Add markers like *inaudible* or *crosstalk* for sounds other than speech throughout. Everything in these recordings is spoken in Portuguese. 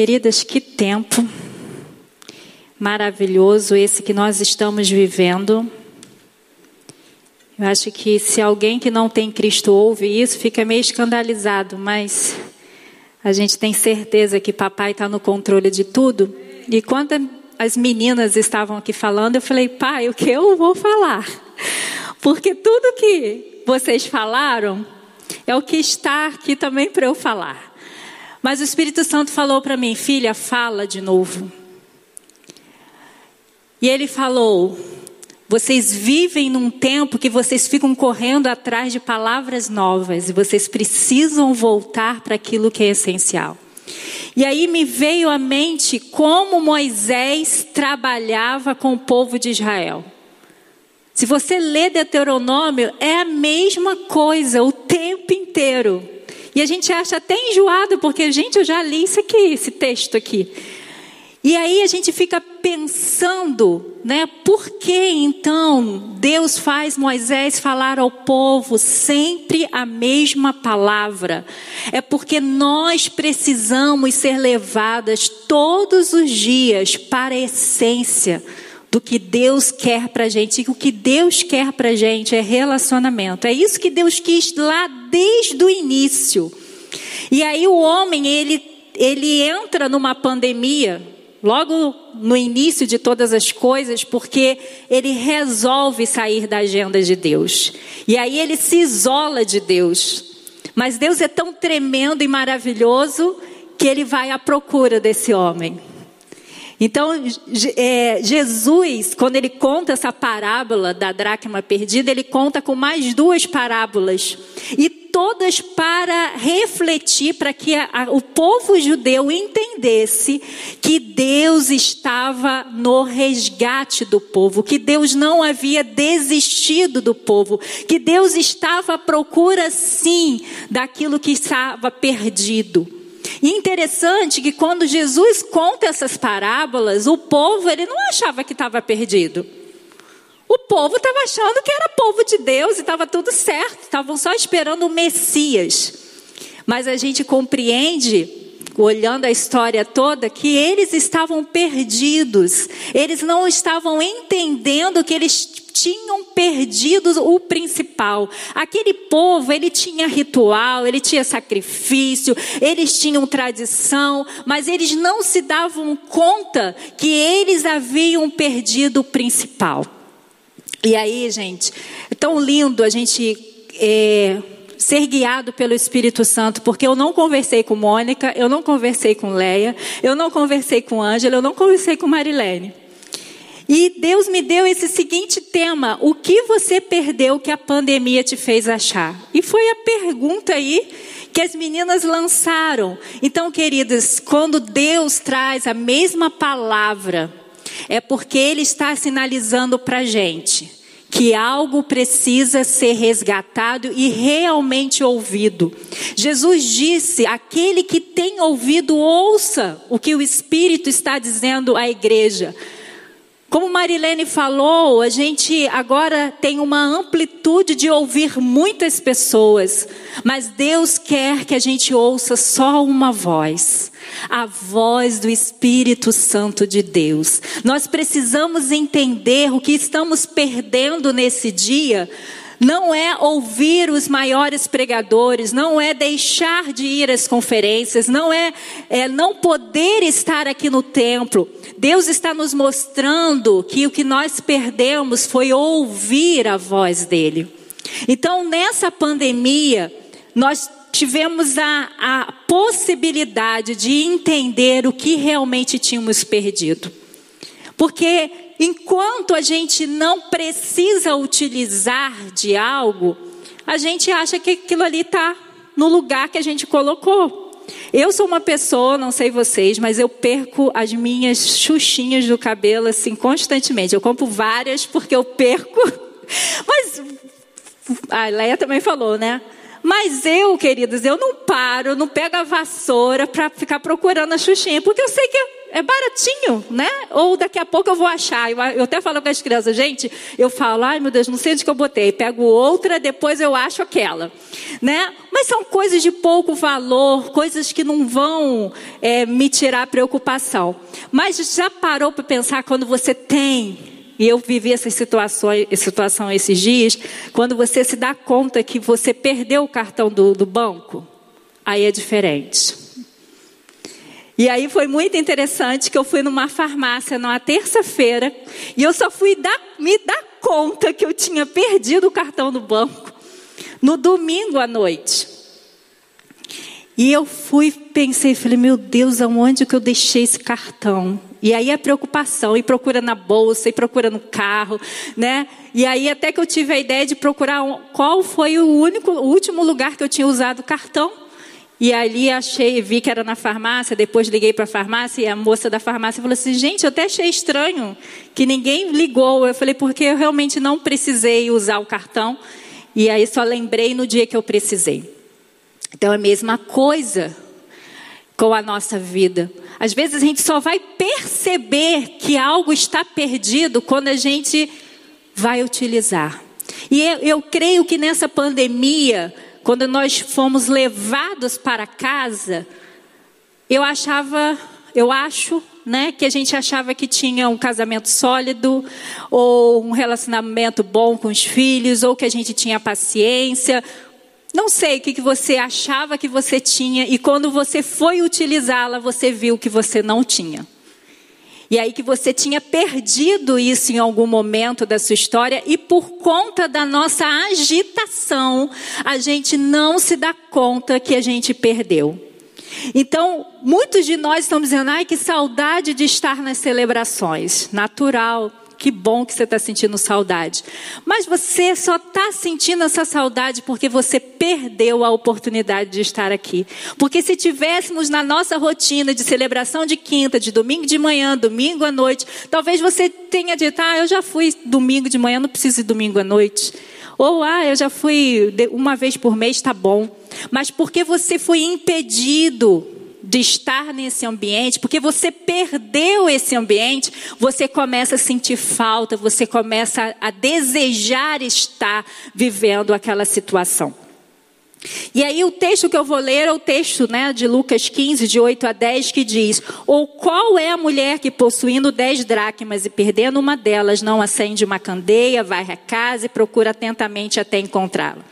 Queridas, que tempo maravilhoso esse que nós estamos vivendo. Eu acho que se alguém que não tem Cristo ouve isso, fica meio escandalizado, mas a gente tem certeza que papai está no controle de tudo. E quando as meninas estavam aqui falando, eu falei, pai, o que eu vou falar? Porque tudo que vocês falaram é o que está aqui também para eu falar. Mas o Espírito Santo falou para mim, filha, fala de novo. E ele falou: vocês vivem num tempo que vocês ficam correndo atrás de palavras novas e vocês precisam voltar para aquilo que é essencial. E aí me veio à mente como Moisés trabalhava com o povo de Israel. Se você lê Deuteronômio, é a mesma coisa o tempo inteiro. E a gente acha até enjoado, porque, gente, eu já li isso aqui, esse texto aqui. E aí a gente fica pensando, né, por que então Deus faz Moisés falar ao povo sempre a mesma palavra? É porque nós precisamos ser levadas todos os dias para a essência do que Deus quer para gente. E o que Deus quer para gente é relacionamento. É isso que Deus quis lá desde o início. E aí o homem ele ele entra numa pandemia logo no início de todas as coisas, porque ele resolve sair da agenda de Deus. E aí ele se isola de Deus. Mas Deus é tão tremendo e maravilhoso que ele vai à procura desse homem. Então, é, Jesus, quando ele conta essa parábola da dracma perdida, ele conta com mais duas parábolas. E todas para refletir, para que a, a, o povo judeu entendesse que Deus estava no resgate do povo, que Deus não havia desistido do povo, que Deus estava à procura, sim, daquilo que estava perdido. E interessante que quando Jesus conta essas parábolas, o povo ele não achava que estava perdido. O povo estava achando que era povo de Deus e estava tudo certo, estavam só esperando o Messias. Mas a gente compreende, olhando a história toda, que eles estavam perdidos, eles não estavam entendendo que eles tinham perdido o principal. Aquele povo, ele tinha ritual, ele tinha sacrifício, eles tinham tradição, mas eles não se davam conta que eles haviam perdido o principal. E aí, gente, é tão lindo a gente é, ser guiado pelo Espírito Santo, porque eu não conversei com Mônica, eu não conversei com Leia, eu não conversei com Ângela, eu não conversei com Marilene. E Deus me deu esse seguinte tema: o que você perdeu que a pandemia te fez achar? E foi a pergunta aí que as meninas lançaram. Então, queridas, quando Deus traz a mesma palavra, é porque Ele está sinalizando para a gente que algo precisa ser resgatado e realmente ouvido. Jesus disse: aquele que tem ouvido, ouça o que o Espírito está dizendo à igreja. Como Marilene falou, a gente agora tem uma amplitude de ouvir muitas pessoas, mas Deus quer que a gente ouça só uma voz, a voz do Espírito Santo de Deus. Nós precisamos entender o que estamos perdendo nesse dia não é ouvir os maiores pregadores, não é deixar de ir às conferências, não é, é não poder estar aqui no templo. Deus está nos mostrando que o que nós perdemos foi ouvir a voz dele. Então, nessa pandemia, nós tivemos a, a possibilidade de entender o que realmente tínhamos perdido. Porque enquanto a gente não precisa utilizar de algo, a gente acha que aquilo ali está no lugar que a gente colocou. Eu sou uma pessoa, não sei vocês, mas eu perco as minhas xuxinhas do cabelo assim constantemente. Eu compro várias porque eu perco. *laughs* Mas a Leia também falou, né? Mas eu, queridos, eu não paro, não pego a vassoura para ficar procurando a xuxinha, porque eu sei que é baratinho, né? Ou daqui a pouco eu vou achar. Eu até falo com as crianças, gente, eu falo, ai meu Deus, não sei onde que eu botei. Pego outra, depois eu acho aquela, né? Mas são coisas de pouco valor, coisas que não vão é, me tirar preocupação. Mas já parou para pensar quando você tem e eu vivi essa situação, situação esses dias, quando você se dá conta que você perdeu o cartão do, do banco, aí é diferente. E aí foi muito interessante que eu fui numa farmácia numa terça-feira e eu só fui dar, me dar conta que eu tinha perdido o cartão do banco no domingo à noite. E eu fui, pensei, falei, meu Deus, aonde que eu deixei esse cartão? E aí a preocupação, e procura na bolsa, e procura no carro, né? E aí até que eu tive a ideia de procurar qual foi o único, o último lugar que eu tinha usado o cartão. E ali achei, vi que era na farmácia, depois liguei para a farmácia e a moça da farmácia falou assim: gente, eu até achei estranho que ninguém ligou. Eu falei, porque eu realmente não precisei usar o cartão. E aí só lembrei no dia que eu precisei. Então é a mesma coisa com a nossa vida. Às vezes a gente só vai perceber que algo está perdido quando a gente vai utilizar. E eu, eu creio que nessa pandemia, quando nós fomos levados para casa, eu achava, eu acho, né, que a gente achava que tinha um casamento sólido, ou um relacionamento bom com os filhos, ou que a gente tinha paciência. Não sei o que, que você achava que você tinha, e quando você foi utilizá-la, você viu que você não tinha. E aí que você tinha perdido isso em algum momento da sua história e por conta da nossa agitação, a gente não se dá conta que a gente perdeu. Então, muitos de nós estamos dizendo, ai, que saudade de estar nas celebrações. Natural, que bom que você está sentindo saudade. Mas você só está sentindo essa saudade porque você perdeu a oportunidade de estar aqui. Porque se tivéssemos na nossa rotina de celebração de quinta, de domingo de manhã, domingo à noite, talvez você tenha dito, ah, eu já fui domingo de manhã, não preciso ir domingo à noite. Ou, ah, eu já fui uma vez por mês, está bom. Mas porque você foi impedido de estar nesse ambiente, porque você perdeu esse ambiente, você começa a sentir falta, você começa a desejar estar vivendo aquela situação. E aí o texto que eu vou ler é o texto né, de Lucas 15, de 8 a 10, que diz: Ou qual é a mulher que possuindo dez dracmas e perdendo uma delas, não acende uma candeia, vai à casa e procura atentamente até encontrá-la?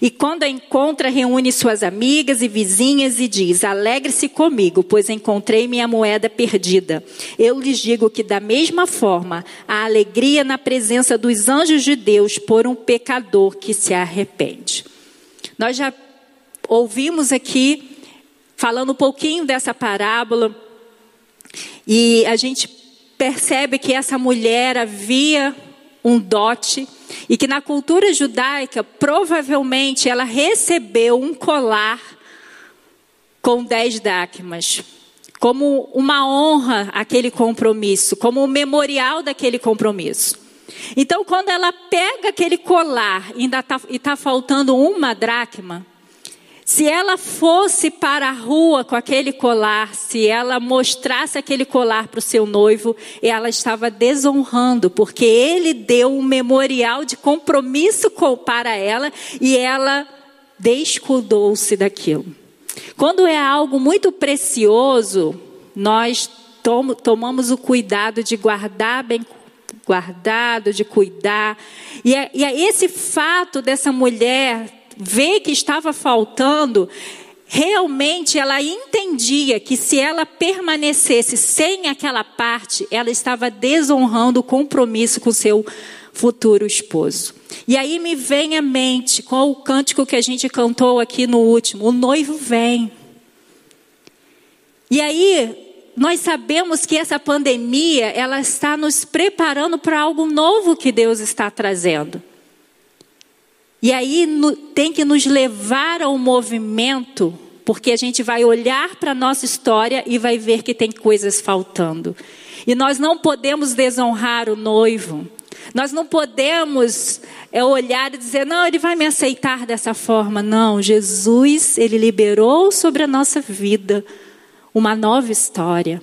E quando a encontra, reúne suas amigas e vizinhas e diz: Alegre-se comigo, pois encontrei minha moeda perdida. Eu lhes digo que, da mesma forma, a alegria na presença dos anjos de Deus por um pecador que se arrepende. Nós já ouvimos aqui, falando um pouquinho dessa parábola, e a gente percebe que essa mulher havia um dote e que na cultura judaica provavelmente ela recebeu um colar com dez dracmas, como uma honra aquele compromisso, como um memorial daquele compromisso. Então, quando ela pega aquele colar e está tá faltando uma dracma, se ela fosse para a rua com aquele colar, se ela mostrasse aquele colar para o seu noivo, ela estava desonrando, porque ele deu um memorial de compromisso para ela e ela descuidou-se daquilo. Quando é algo muito precioso, nós tomamos o cuidado de guardar bem guardado, de cuidar. E, é, e é esse fato dessa mulher ver que estava faltando, realmente ela entendia que se ela permanecesse sem aquela parte, ela estava desonrando o compromisso com seu futuro esposo. E aí me vem à mente com o cântico que a gente cantou aqui no último: o noivo vem. E aí nós sabemos que essa pandemia, ela está nos preparando para algo novo que Deus está trazendo. E aí no, tem que nos levar ao movimento, porque a gente vai olhar para a nossa história e vai ver que tem coisas faltando. E nós não podemos desonrar o noivo. Nós não podemos é, olhar e dizer, não, ele vai me aceitar dessa forma. Não, Jesus, ele liberou sobre a nossa vida uma nova história.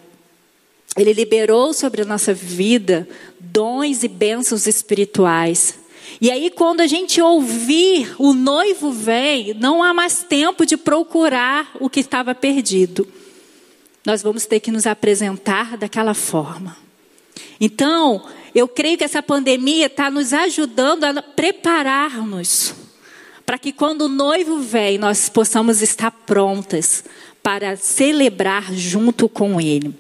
Ele liberou sobre a nossa vida dons e bênçãos espirituais. E aí, quando a gente ouvir o noivo vem, não há mais tempo de procurar o que estava perdido. Nós vamos ter que nos apresentar daquela forma. Então, eu creio que essa pandemia está nos ajudando a prepararmos para que quando o noivo vem, nós possamos estar prontas para celebrar junto com ele.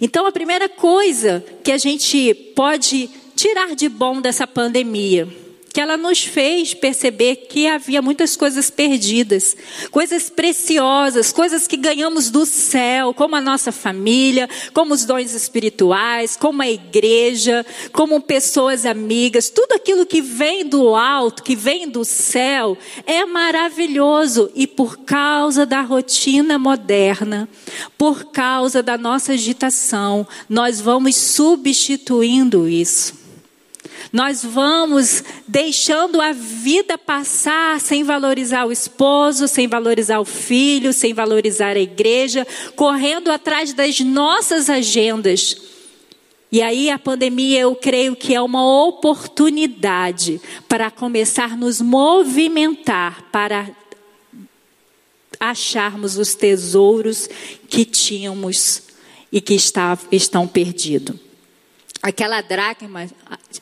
Então, a primeira coisa que a gente pode tirar de bom dessa pandemia que ela nos fez perceber que havia muitas coisas perdidas, coisas preciosas, coisas que ganhamos do céu, como a nossa família, como os dons espirituais, como a igreja, como pessoas amigas, tudo aquilo que vem do alto, que vem do céu, é maravilhoso e por causa da rotina moderna, por causa da nossa agitação, nós vamos substituindo isso. Nós vamos deixando a vida passar sem valorizar o esposo, sem valorizar o filho, sem valorizar a igreja, correndo atrás das nossas agendas. E aí a pandemia, eu creio que é uma oportunidade para começar a nos movimentar para acharmos os tesouros que tínhamos e que está, estão perdidos aquela dracma,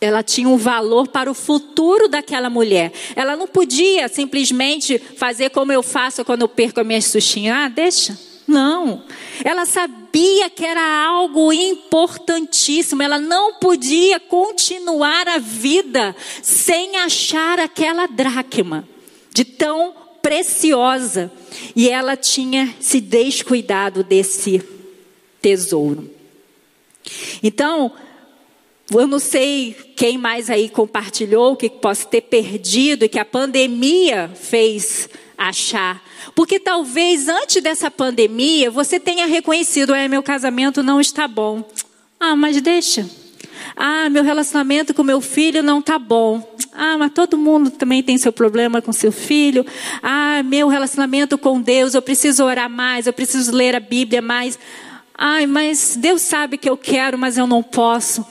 ela tinha um valor para o futuro daquela mulher. Ela não podia simplesmente fazer como eu faço quando eu perco a minha sustinha. Ah, deixa. Não. Ela sabia que era algo importantíssimo. Ela não podia continuar a vida sem achar aquela dracma de tão preciosa. E ela tinha se descuidado desse tesouro. Então, eu não sei quem mais aí compartilhou que possa ter perdido e que a pandemia fez achar. Porque talvez antes dessa pandemia você tenha reconhecido: é, meu casamento não está bom. Ah, mas deixa. Ah, meu relacionamento com meu filho não está bom. Ah, mas todo mundo também tem seu problema com seu filho. Ah, meu relacionamento com Deus, eu preciso orar mais, eu preciso ler a Bíblia mais. Ai, mas Deus sabe que eu quero, mas eu não posso.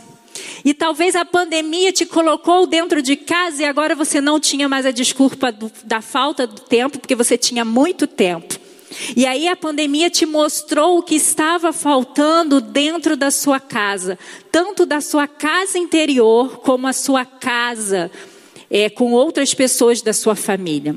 E talvez a pandemia te colocou dentro de casa e agora você não tinha mais a desculpa do, da falta do tempo, porque você tinha muito tempo. E aí a pandemia te mostrou o que estava faltando dentro da sua casa, tanto da sua casa interior como a sua casa é, com outras pessoas da sua família.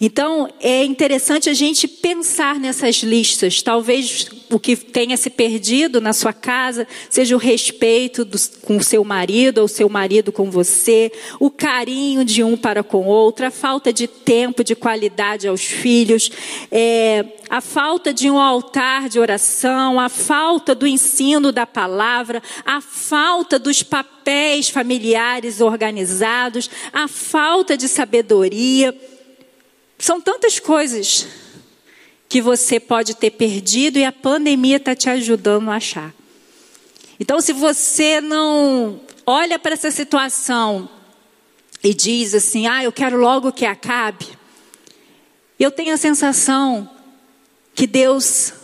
Então, é interessante a gente pensar nessas listas. Talvez o que tenha se perdido na sua casa seja o respeito do, com o seu marido ou seu marido com você, o carinho de um para com o outro, a falta de tempo, de qualidade aos filhos, é, a falta de um altar de oração, a falta do ensino da palavra, a falta dos papéis familiares organizados, a falta de sabedoria. São tantas coisas que você pode ter perdido e a pandemia está te ajudando a achar. Então, se você não olha para essa situação e diz assim: ah, eu quero logo que acabe, eu tenho a sensação que Deus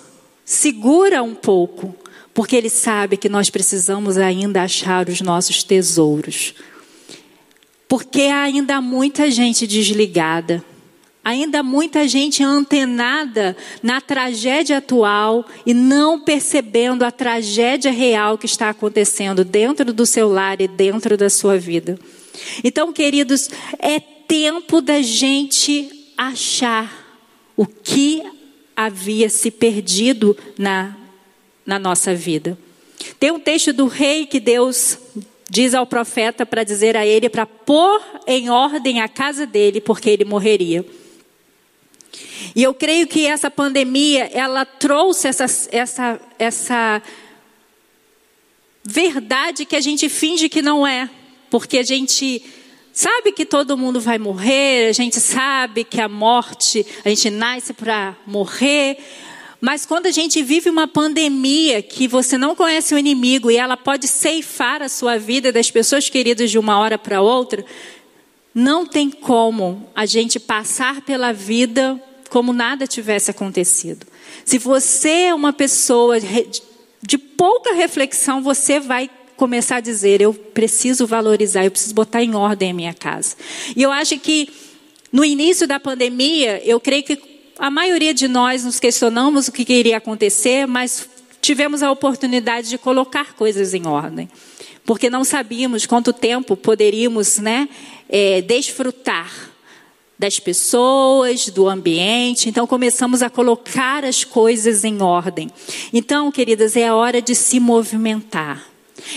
segura um pouco, porque Ele sabe que nós precisamos ainda achar os nossos tesouros. Porque há ainda muita gente desligada Ainda muita gente antenada na tragédia atual e não percebendo a tragédia real que está acontecendo dentro do seu lar e dentro da sua vida. Então, queridos, é tempo da gente achar o que havia se perdido na, na nossa vida. Tem um texto do rei que Deus diz ao profeta para dizer a ele para pôr em ordem a casa dele, porque ele morreria. E eu creio que essa pandemia, ela trouxe essa, essa, essa verdade que a gente finge que não é. Porque a gente sabe que todo mundo vai morrer, a gente sabe que a morte, a gente nasce para morrer. Mas quando a gente vive uma pandemia que você não conhece o inimigo e ela pode ceifar a sua vida das pessoas queridas de uma hora para outra, não tem como a gente passar pela vida como nada tivesse acontecido. Se você é uma pessoa de pouca reflexão, você vai começar a dizer: eu preciso valorizar, eu preciso botar em ordem a minha casa. E eu acho que no início da pandemia, eu creio que a maioria de nós nos questionamos o que iria acontecer, mas tivemos a oportunidade de colocar coisas em ordem. Porque não sabíamos quanto tempo poderíamos né, é, desfrutar das pessoas, do ambiente. Então começamos a colocar as coisas em ordem. Então, queridas, é a hora de se movimentar.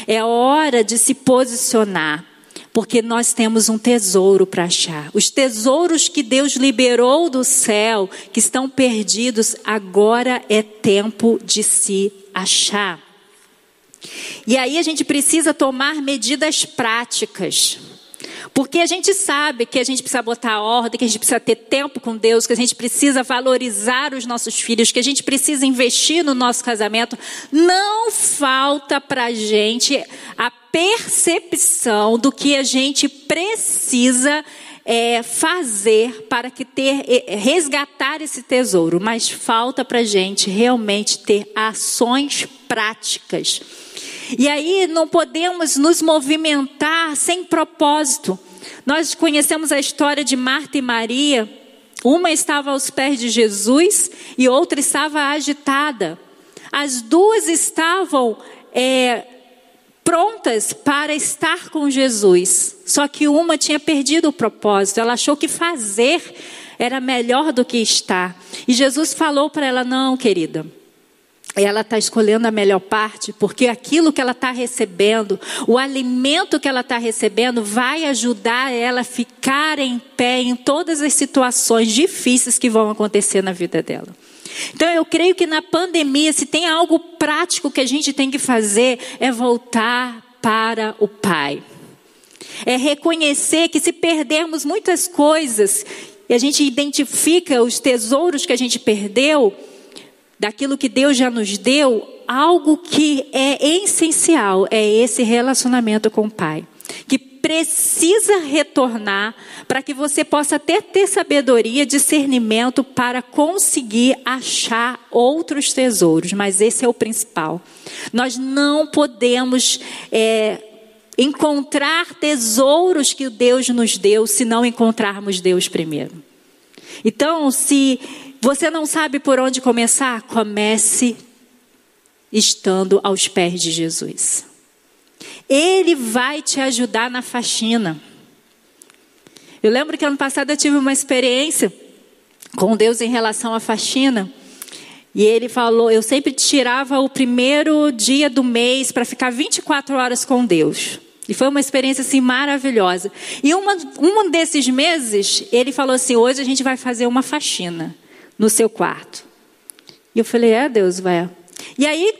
É a hora de se posicionar. Porque nós temos um tesouro para achar. Os tesouros que Deus liberou do céu, que estão perdidos, agora é tempo de se achar. E aí a gente precisa tomar medidas práticas. Porque a gente sabe que a gente precisa botar ordem, que a gente precisa ter tempo com Deus, que a gente precisa valorizar os nossos filhos, que a gente precisa investir no nosso casamento. Não falta para a gente a percepção do que a gente precisa é, fazer para que ter é, resgatar esse tesouro, mas falta para a gente realmente ter ações práticas e aí não podemos nos movimentar sem propósito. Nós conhecemos a história de Marta e Maria. Uma estava aos pés de Jesus e outra estava agitada. As duas estavam é, prontas para estar com Jesus. Só que uma tinha perdido o propósito. Ela achou que fazer era melhor do que estar. E Jesus falou para ela: Não, querida ela está escolhendo a melhor parte, porque aquilo que ela está recebendo, o alimento que ela está recebendo, vai ajudar ela a ficar em pé em todas as situações difíceis que vão acontecer na vida dela. Então eu creio que na pandemia, se tem algo prático que a gente tem que fazer, é voltar para o Pai. É reconhecer que se perdermos muitas coisas, e a gente identifica os tesouros que a gente perdeu, daquilo que Deus já nos deu, algo que é essencial é esse relacionamento com o Pai, que precisa retornar para que você possa até ter sabedoria, discernimento para conseguir achar outros tesouros, mas esse é o principal. Nós não podemos é, encontrar tesouros que Deus nos deu se não encontrarmos Deus primeiro. Então, se você não sabe por onde começar? Comece estando aos pés de Jesus. Ele vai te ajudar na faxina. Eu lembro que ano passado eu tive uma experiência com Deus em relação à faxina. E ele falou, eu sempre tirava o primeiro dia do mês para ficar 24 horas com Deus. E foi uma experiência assim maravilhosa. E uma, um desses meses, ele falou assim: hoje a gente vai fazer uma faxina no seu quarto. E eu falei, é Deus, vai. E aí,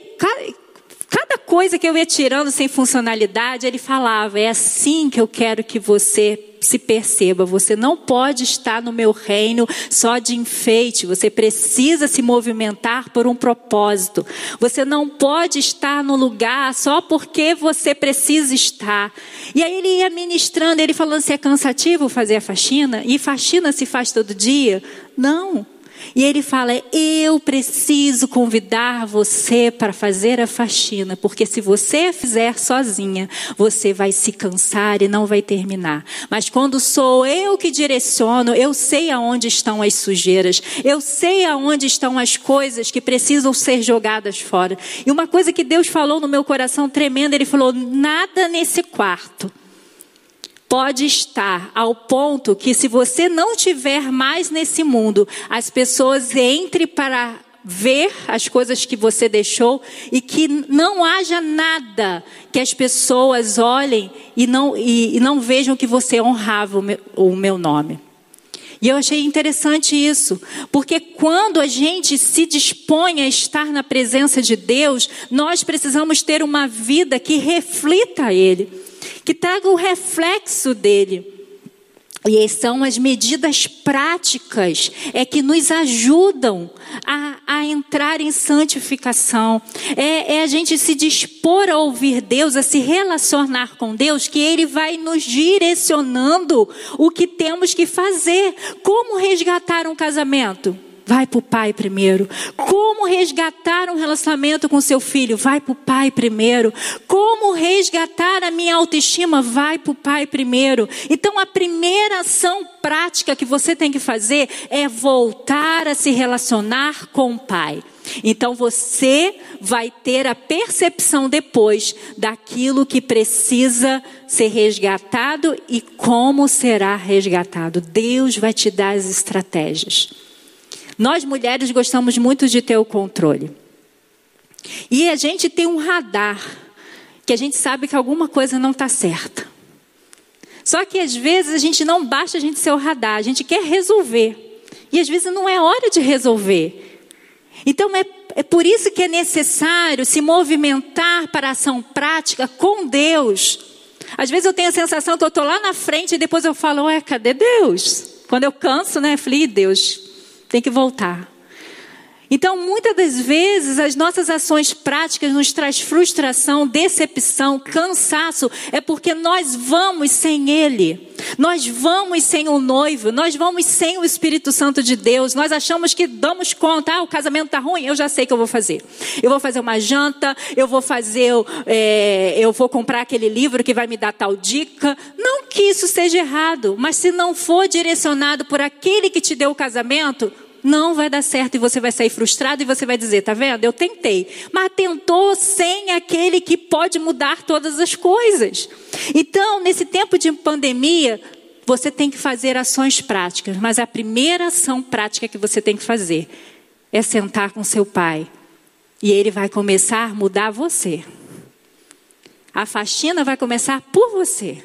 cada coisa que eu ia tirando sem funcionalidade, ele falava, é assim que eu quero que você se perceba. Você não pode estar no meu reino só de enfeite. Você precisa se movimentar por um propósito. Você não pode estar no lugar só porque você precisa estar. E aí ele ia ministrando, ele falando se é cansativo fazer a faxina, e faxina se faz todo dia. Não. E ele fala: Eu preciso convidar você para fazer a faxina, porque se você fizer sozinha, você vai se cansar e não vai terminar. Mas quando sou eu que direciono, eu sei aonde estão as sujeiras, eu sei aonde estão as coisas que precisam ser jogadas fora. E uma coisa que Deus falou no meu coração tremenda, Ele falou: Nada nesse quarto pode estar ao ponto que, se você não tiver mais nesse mundo, as pessoas entrem para ver as coisas que você deixou e que não haja nada que as pessoas olhem e não, e, e não vejam que você honrava o meu, o meu nome. E eu achei interessante isso, porque quando a gente se dispõe a estar na presença de Deus, nós precisamos ter uma vida que reflita Ele que traga o reflexo dele. E são as medidas práticas é que nos ajudam a, a entrar em santificação. É, é, a gente se dispor a ouvir Deus, a se relacionar com Deus, que Ele vai nos direcionando o que temos que fazer. Como resgatar um casamento? Vai para o pai primeiro. Como resgatar um relacionamento com seu filho? Vai para o pai primeiro. Como resgatar a minha autoestima? Vai para o pai primeiro. Então, a primeira ação prática que você tem que fazer é voltar a se relacionar com o pai. Então você vai ter a percepção depois daquilo que precisa ser resgatado e como será resgatado. Deus vai te dar as estratégias. Nós mulheres gostamos muito de ter o controle. E a gente tem um radar que a gente sabe que alguma coisa não está certa. Só que às vezes a gente não basta a gente ser o radar, a gente quer resolver. E às vezes não é hora de resolver. Então é, é por isso que é necessário se movimentar para a ação prática com Deus. Às vezes eu tenho a sensação que eu estou lá na frente e depois eu falo, ué, cadê Deus? Quando eu canso, né? Eu falei, Deus, tem que voltar. Então, muitas das vezes, as nossas ações práticas nos traz frustração, decepção, cansaço, é porque nós vamos sem Ele. Nós vamos sem o noivo, nós vamos sem o Espírito Santo de Deus. Nós achamos que damos conta, ah, o casamento está ruim, eu já sei o que eu vou fazer. Eu vou fazer uma janta, eu vou fazer, é, eu vou comprar aquele livro que vai me dar tal dica. Não que isso seja errado, mas se não for direcionado por aquele que te deu o casamento, não vai dar certo e você vai sair frustrado e você vai dizer, tá vendo? Eu tentei, mas tentou sem aquele que pode mudar todas as coisas. Então, nesse tempo de pandemia, você tem que fazer ações práticas, mas a primeira ação prática que você tem que fazer é sentar com seu pai. E ele vai começar a mudar você. A faxina vai começar por você.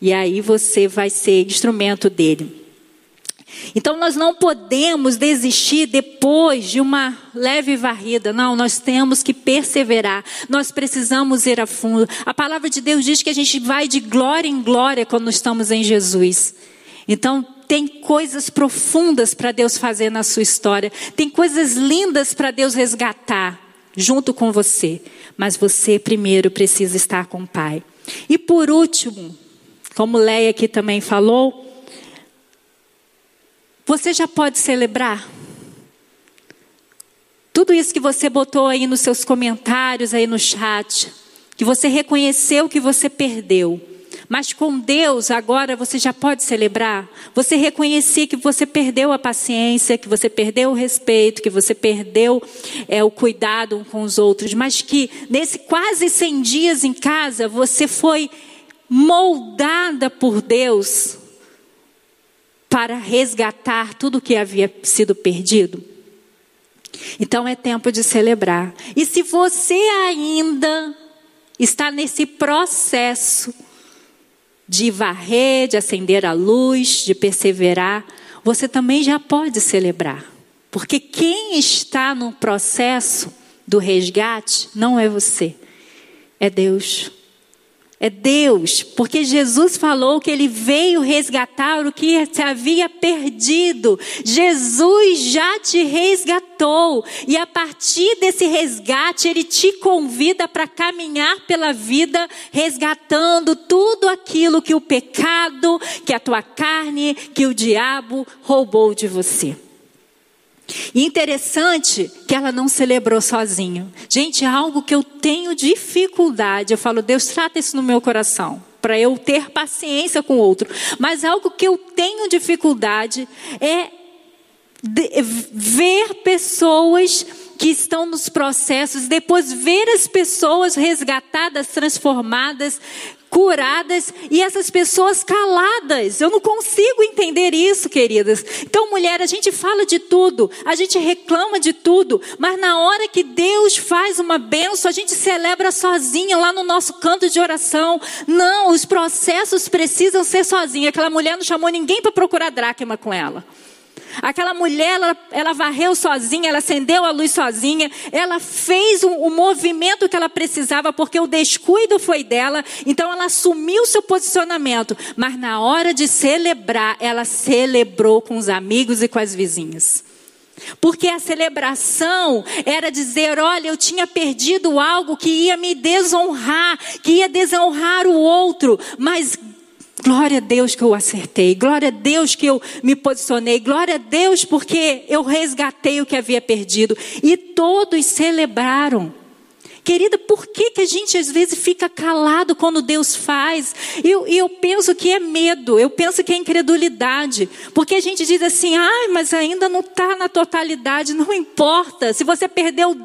E aí você vai ser instrumento dele. Então nós não podemos desistir depois de uma leve varrida. Não, nós temos que perseverar. Nós precisamos ir a fundo. A palavra de Deus diz que a gente vai de glória em glória quando estamos em Jesus. Então tem coisas profundas para Deus fazer na sua história. Tem coisas lindas para Deus resgatar junto com você. Mas você primeiro precisa estar com o Pai. E por último, como Leia aqui também falou, você já pode celebrar? Tudo isso que você botou aí nos seus comentários, aí no chat, que você reconheceu que você perdeu. Mas com Deus, agora você já pode celebrar. Você reconhecer que você perdeu a paciência, que você perdeu o respeito, que você perdeu é, o cuidado com os outros. Mas que nesse quase 100 dias em casa, você foi moldada por Deus para resgatar tudo que havia sido perdido. Então é tempo de celebrar. E se você ainda está nesse processo de varrer, de acender a luz, de perseverar, você também já pode celebrar. Porque quem está no processo do resgate não é você, é Deus. É Deus, porque Jesus falou que ele veio resgatar o que se havia perdido. Jesus já te resgatou, e a partir desse resgate, ele te convida para caminhar pela vida, resgatando tudo aquilo que o pecado, que a tua carne, que o diabo roubou de você. E interessante que ela não celebrou sozinho. Gente, é algo que eu tenho dificuldade. Eu falo, Deus, trata isso no meu coração. Para eu ter paciência com o outro. Mas algo que eu tenho dificuldade é ver pessoas que estão nos processos, depois ver as pessoas resgatadas, transformadas, curadas e essas pessoas caladas. Eu não consigo entender isso, queridas. Então, mulher, a gente fala de tudo, a gente reclama de tudo, mas na hora que Deus faz uma benção, a gente celebra sozinha lá no nosso canto de oração. Não, os processos precisam ser sozinha. Aquela mulher não chamou ninguém para procurar dracma com ela. Aquela mulher, ela, ela, varreu sozinha, ela acendeu a luz sozinha, ela fez o, o movimento que ela precisava, porque o descuido foi dela, então ela assumiu seu posicionamento. Mas na hora de celebrar, ela celebrou com os amigos e com as vizinhas. Porque a celebração era dizer: olha, eu tinha perdido algo que ia me desonrar, que ia desonrar o outro, mas Glória a Deus que eu acertei, glória a Deus que eu me posicionei, glória a Deus porque eu resgatei o que havia perdido. E todos celebraram. Querida, por que, que a gente às vezes fica calado quando Deus faz? E eu, eu, penso que é medo, eu penso que é incredulidade. Porque a gente diz assim, ai, mas ainda não está na totalidade, não importa. Se você perdeu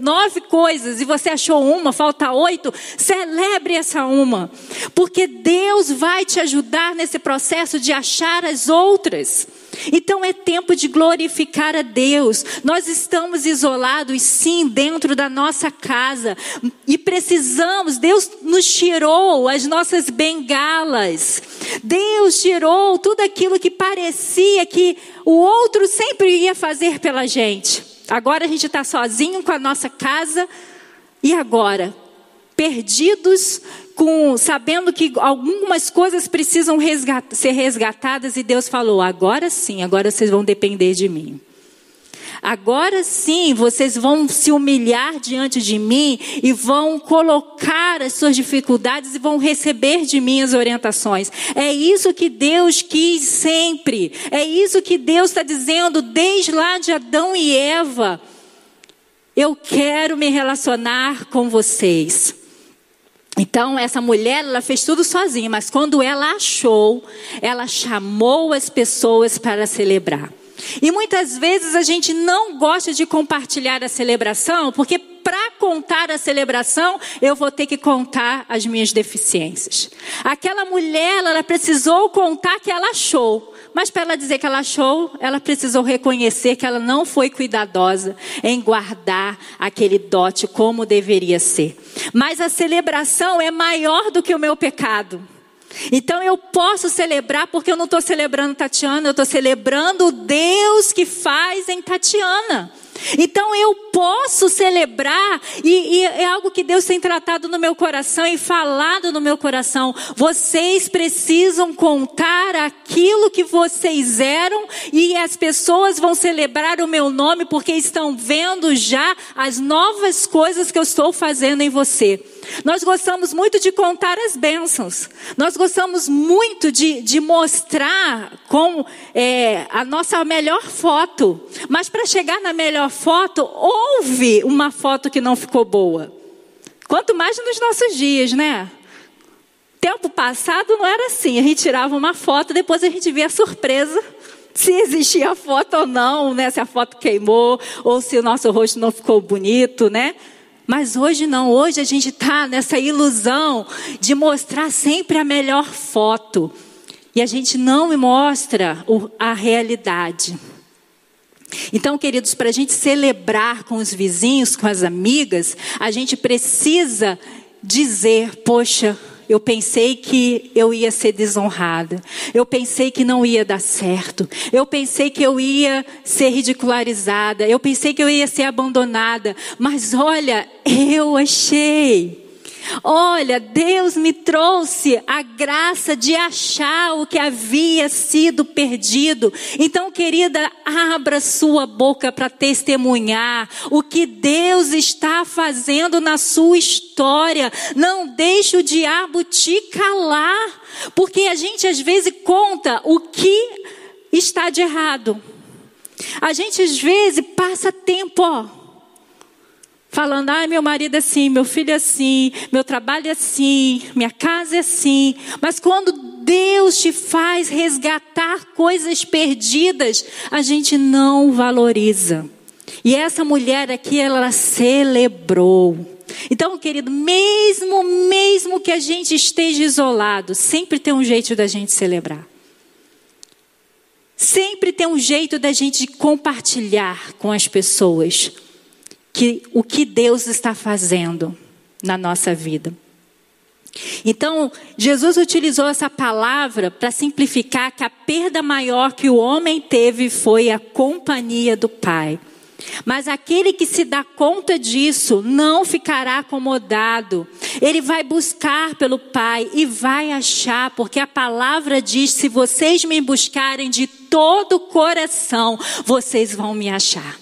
nove coisas e você achou uma, falta oito, celebre essa uma. Porque Deus vai te ajudar nesse processo de achar as outras. Então é tempo de glorificar a Deus. Nós estamos isolados, sim, dentro da nossa casa. E precisamos, Deus nos tirou as nossas bengalas. Deus tirou tudo aquilo que parecia que o outro sempre ia fazer pela gente. Agora a gente está sozinho com a nossa casa. E agora? Perdidos com, sabendo que algumas coisas precisam ser resgatadas e Deus falou: agora sim, agora vocês vão depender de mim. Agora sim, vocês vão se humilhar diante de mim e vão colocar as suas dificuldades e vão receber de mim as orientações. É isso que Deus quis sempre. É isso que Deus está dizendo desde lá de Adão e Eva. Eu quero me relacionar com vocês. Então, essa mulher, ela fez tudo sozinha, mas quando ela achou, ela chamou as pessoas para celebrar. E muitas vezes a gente não gosta de compartilhar a celebração, porque para contar a celebração, eu vou ter que contar as minhas deficiências. Aquela mulher, ela precisou contar que ela achou. Mas para ela dizer que ela achou, ela precisou reconhecer que ela não foi cuidadosa em guardar aquele dote como deveria ser. Mas a celebração é maior do que o meu pecado. Então eu posso celebrar porque eu não estou celebrando Tatiana, eu estou celebrando o Deus que faz em Tatiana. Então eu posso celebrar, e, e, é algo que Deus tem tratado no meu coração e falado no meu coração. Vocês precisam contar aquilo que vocês eram, e as pessoas vão celebrar o meu nome porque estão vendo já as novas coisas que eu estou fazendo em você. Nós gostamos muito de contar as bênçãos. Nós gostamos muito de, de mostrar com é, a nossa melhor foto. Mas para chegar na melhor foto, houve uma foto que não ficou boa. Quanto mais nos nossos dias, né? Tempo passado não era assim. A gente tirava uma foto, depois a gente via a surpresa se existia a foto ou não, né? Se a foto queimou ou se o nosso rosto não ficou bonito, né? Mas hoje não, hoje a gente está nessa ilusão de mostrar sempre a melhor foto. E a gente não mostra a realidade. Então, queridos, para a gente celebrar com os vizinhos, com as amigas, a gente precisa dizer: poxa, eu pensei que eu ia ser desonrada. Eu pensei que não ia dar certo. Eu pensei que eu ia ser ridicularizada. Eu pensei que eu ia ser abandonada. Mas olha, eu achei. Olha, Deus me trouxe a graça de achar o que havia sido perdido. Então, querida, abra sua boca para testemunhar o que Deus está fazendo na sua história. Não deixe o diabo te calar, porque a gente às vezes conta o que está de errado. A gente às vezes passa tempo, ó falando: ah, meu marido é assim, meu filho é assim, meu trabalho é assim, minha casa é assim. Mas quando Deus te faz resgatar coisas perdidas, a gente não valoriza. E essa mulher aqui, ela celebrou. Então, querido, mesmo, mesmo que a gente esteja isolado, sempre tem um jeito da gente celebrar. Sempre tem um jeito da gente compartilhar com as pessoas que o que Deus está fazendo na nossa vida. Então, Jesus utilizou essa palavra para simplificar que a perda maior que o homem teve foi a companhia do Pai. Mas aquele que se dá conta disso não ficará acomodado. Ele vai buscar pelo Pai e vai achar, porque a palavra diz: se vocês me buscarem de todo o coração, vocês vão me achar.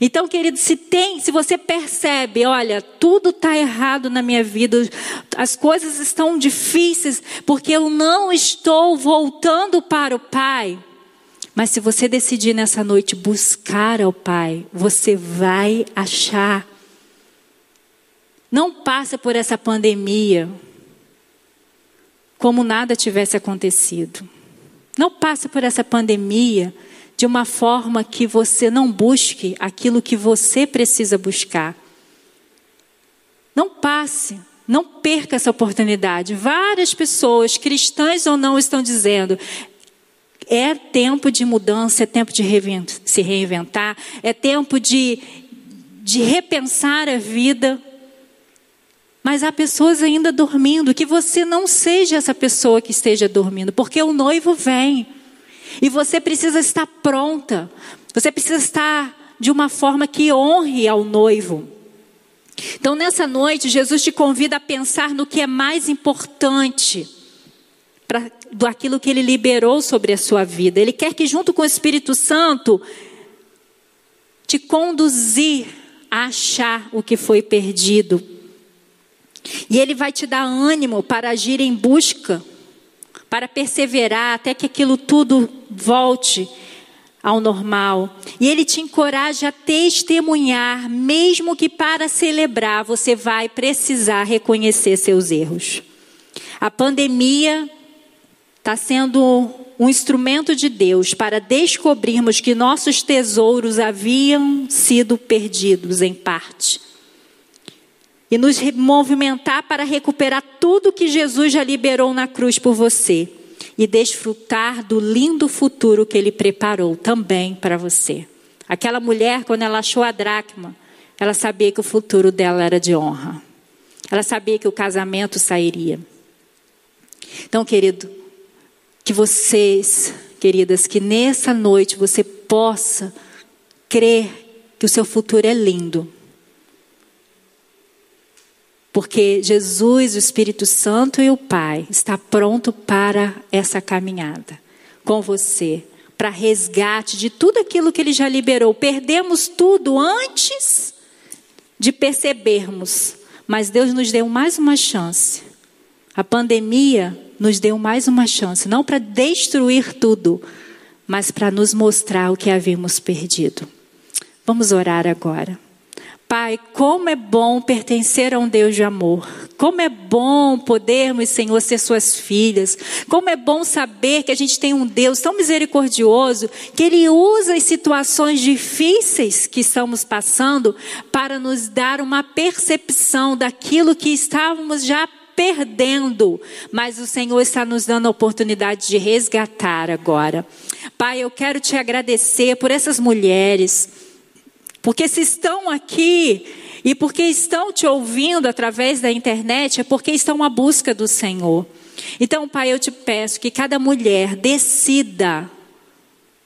Então, querido, se tem, se você percebe, olha, tudo está errado na minha vida, as coisas estão difíceis porque eu não estou voltando para o Pai. Mas se você decidir nessa noite buscar ao Pai, você vai achar. Não passe por essa pandemia como nada tivesse acontecido. Não passe por essa pandemia de uma forma que você não busque aquilo que você precisa buscar. Não passe, não perca essa oportunidade. Várias pessoas, cristãs ou não, estão dizendo: é tempo de mudança, é tempo de se reinventar, é tempo de, de repensar a vida. Mas há pessoas ainda dormindo, que você não seja essa pessoa que esteja dormindo, porque o noivo vem. E você precisa estar pronta. Você precisa estar de uma forma que honre ao noivo. Então, nessa noite, Jesus te convida a pensar no que é mais importante para aquilo que ele liberou sobre a sua vida. Ele quer que, junto com o Espírito Santo, te conduzir a achar o que foi perdido. E ele vai te dar ânimo para agir em busca para perseverar até que aquilo tudo volte ao normal. E ele te encoraja a testemunhar, mesmo que para celebrar você vai precisar reconhecer seus erros. A pandemia está sendo um instrumento de Deus para descobrirmos que nossos tesouros haviam sido perdidos em parte e nos movimentar para recuperar tudo que Jesus já liberou na cruz por você e desfrutar do lindo futuro que ele preparou também para você. Aquela mulher, quando ela achou a dracma, ela sabia que o futuro dela era de honra. Ela sabia que o casamento sairia. Então, querido, que vocês, queridas, que nessa noite você possa crer que o seu futuro é lindo porque Jesus, o Espírito Santo e o Pai está pronto para essa caminhada com você, para resgate de tudo aquilo que ele já liberou. Perdemos tudo antes de percebermos, mas Deus nos deu mais uma chance. A pandemia nos deu mais uma chance, não para destruir tudo, mas para nos mostrar o que havíamos perdido. Vamos orar agora. Pai, como é bom pertencer a um Deus de amor. Como é bom podermos, Senhor, ser suas filhas. Como é bom saber que a gente tem um Deus tão misericordioso que Ele usa as situações difíceis que estamos passando para nos dar uma percepção daquilo que estávamos já perdendo, mas o Senhor está nos dando a oportunidade de resgatar agora. Pai, eu quero te agradecer por essas mulheres porque se estão aqui e porque estão te ouvindo através da internet, é porque estão à busca do Senhor. Então, Pai, eu te peço que cada mulher decida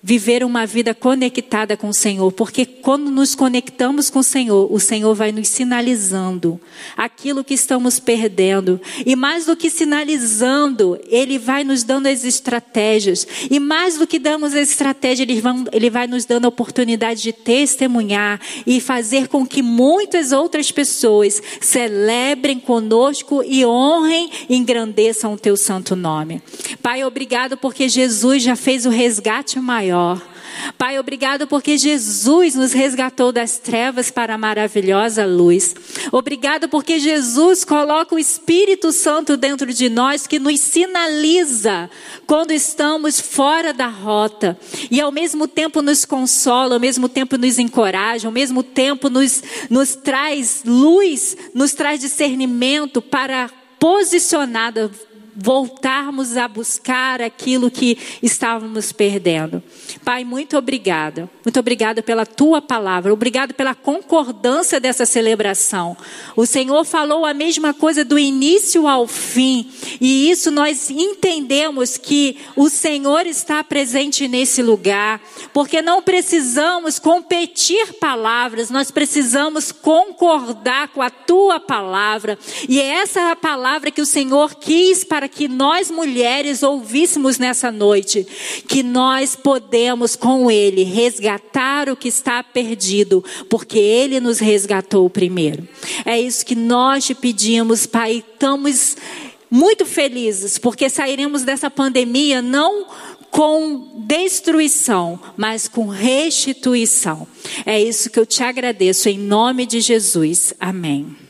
viver uma vida conectada com o Senhor, porque quando nos conectamos com o Senhor, o Senhor vai nos sinalizando aquilo que estamos perdendo, e mais do que sinalizando, Ele vai nos dando as estratégias, e mais do que damos a estratégia, Ele, vão, Ele vai nos dando a oportunidade de testemunhar e fazer com que muitas outras pessoas celebrem conosco e honrem e engrandeçam o Teu santo nome. Pai, obrigado porque Jesus já fez o resgate maior maior. Pai, obrigado porque Jesus nos resgatou das trevas para a maravilhosa luz. Obrigado porque Jesus coloca o Espírito Santo dentro de nós que nos sinaliza quando estamos fora da rota e ao mesmo tempo nos consola, ao mesmo tempo nos encoraja, ao mesmo tempo nos, nos traz luz, nos traz discernimento para posicionada voltarmos a buscar aquilo que estávamos perdendo. Pai, muito obrigada. Muito obrigada pela tua palavra. Obrigado pela concordância dessa celebração. O Senhor falou a mesma coisa do início ao fim. E isso nós entendemos que o Senhor está presente nesse lugar, porque não precisamos competir palavras, nós precisamos concordar com a tua palavra. E é essa a palavra que o Senhor quis para que nós mulheres ouvíssemos nessa noite que nós podemos com Ele resgatar o que está perdido, porque Ele nos resgatou primeiro. É isso que nós te pedimos, Pai. Estamos muito felizes, porque sairemos dessa pandemia não com destruição, mas com restituição. É isso que eu te agradeço em nome de Jesus. Amém.